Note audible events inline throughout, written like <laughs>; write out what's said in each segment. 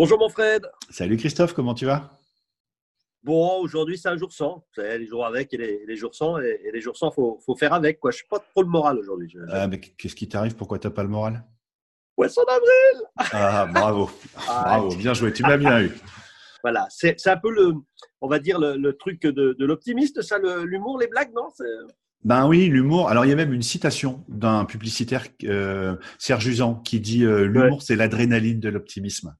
Bonjour mon Fred. Salut Christophe, comment tu vas? Bon, aujourd'hui c'est un jour sans. Les jours avec et les, jours sans. Et, les jours sans, faut, faut faire avec. Quoi. Je suis pas trop le moral aujourd'hui. Ah, mais qu'est-ce qui t'arrive? Pourquoi tu n'as pas le moral? Poisson d'avril Ah, bravo. <laughs> Ah, bravo, bien joué. Tu m'as bien eu. Voilà, c'est un peu le, on va dire, le, truc de, l'optimiste, ça, l'humour, les blagues, non? Ben oui, l'humour. Alors il y a même une citation d'un publicitaire, euh, Serge Usan, qui dit euh, l'humour, c'est l'adrénaline de l'optimisme.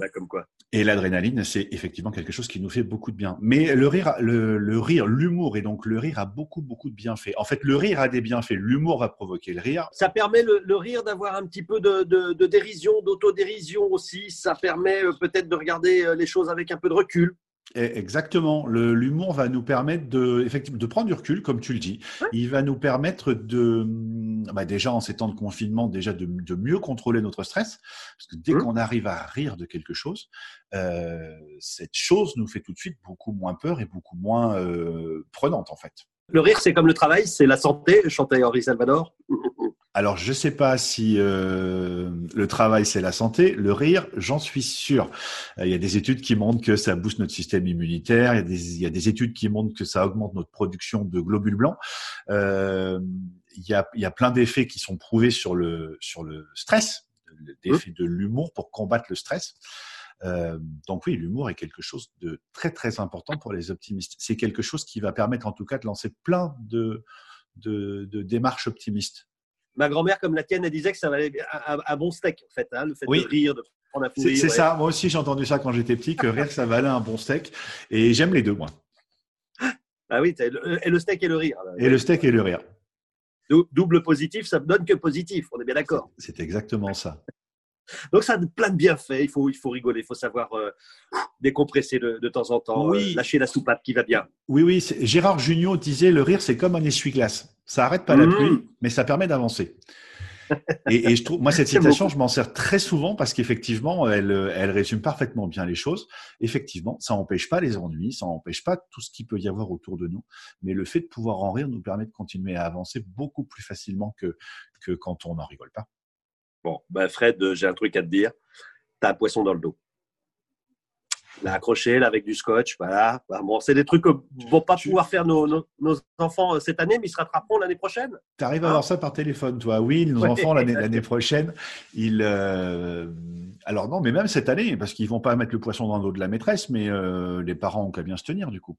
Ah, comme quoi. Et l'adrénaline, c'est effectivement quelque chose qui nous fait beaucoup de bien. Mais le rire, le, rire, l'humour et donc le rire a beaucoup, beaucoup de bienfaits. En fait, le rire a des bienfaits. L'humour va provoquer le rire. Ça permet le, rire d'avoir un petit peu de, de dérision, d'autodérision aussi. Ça permet euh, peut-être de regarder euh, les choses avec un peu de recul. Exactement. L'humour va nous permettre de, effectivement, de prendre du recul, comme tu le dis. Il va nous permettre de, bah déjà en ces temps de confinement, déjà de, mieux contrôler notre stress. Parce que dès mmh. qu'on arrive à rire de quelque chose, euh, cette chose nous fait tout de suite beaucoup moins peur et beaucoup moins euh, prenante, en fait. Le rire, c'est comme le travail, c'est la santé, chantait Henri Salvador? Alors, je ne sais pas si euh, le travail, c'est la santé. Le rire, j'en suis sûr. Euh, il y a des études qui montrent que ça booste notre système immunitaire. Il y a des, il y a des études qui montrent que ça augmente notre production de globules blancs. Euh, il, y a, plein d'effets qui sont prouvés sur le, sur le stress, l'effet de l'humour pour combattre le stress. Donc oui, l'humour est quelque chose de très très important pour les optimistes. C'est quelque chose qui va permettre en tout cas de lancer plein de démarches optimistes ma grand-mère, comme la tienne, elle disait que ça valait un, bon steak, en fait, hein, le fait de rire, de prendre un fou C'est ça, moi aussi j'ai entendu ça quand j'étais petit, que rire, ça valait un bon steak. Et j'aime les deux, moi. Ah oui, et le steak et le rire. Et le steak et le rire. Double positif, ça ne donne que positif, on est bien d'accord. C'est exactement ça. Donc ça a plein de bienfaits, il faut, il faut rigoler, il faut savoir euh, décompresser de, temps en temps, oui. Euh, lâcher la soupape qui va bien. Oui, oui, Gérard Junior disait le rire c'est comme un essuie-glace. Ça arrête pas la mmh. pluie, mais ça permet d'avancer. et, je trouve, moi, <laughs> cette citation, je m'en sers très souvent parce qu'effectivement, elle, elle résume parfaitement bien les choses. Effectivement, ça n'empêche pas les ennuis, ça n'empêche pas tout ce qu'il peut y avoir autour de nous, mais le fait de pouvoir en rire nous permet de continuer à avancer beaucoup plus facilement que, que quand on n'en rigole pas. Bon, ben Fred, j'ai un truc à te dire. Tu as un poisson dans le dos l'a accroché là, avec du scotch. Voilà. Bah, bon, c'est des trucs que vont pas pouvoir faire nos, nos, enfants euh, cette année, mais ils se rattraperont l'année prochaine. Tu arrives à avoir ça par téléphone, toi Oui, nos enfants l'année <laughs> prochaine, ils. Euh, alors non, mais même cette année, parce qu'ils vont pas mettre le poisson dans l'eau de la maîtresse, mais euh, les parents ont qu'à bien se tenir du coup.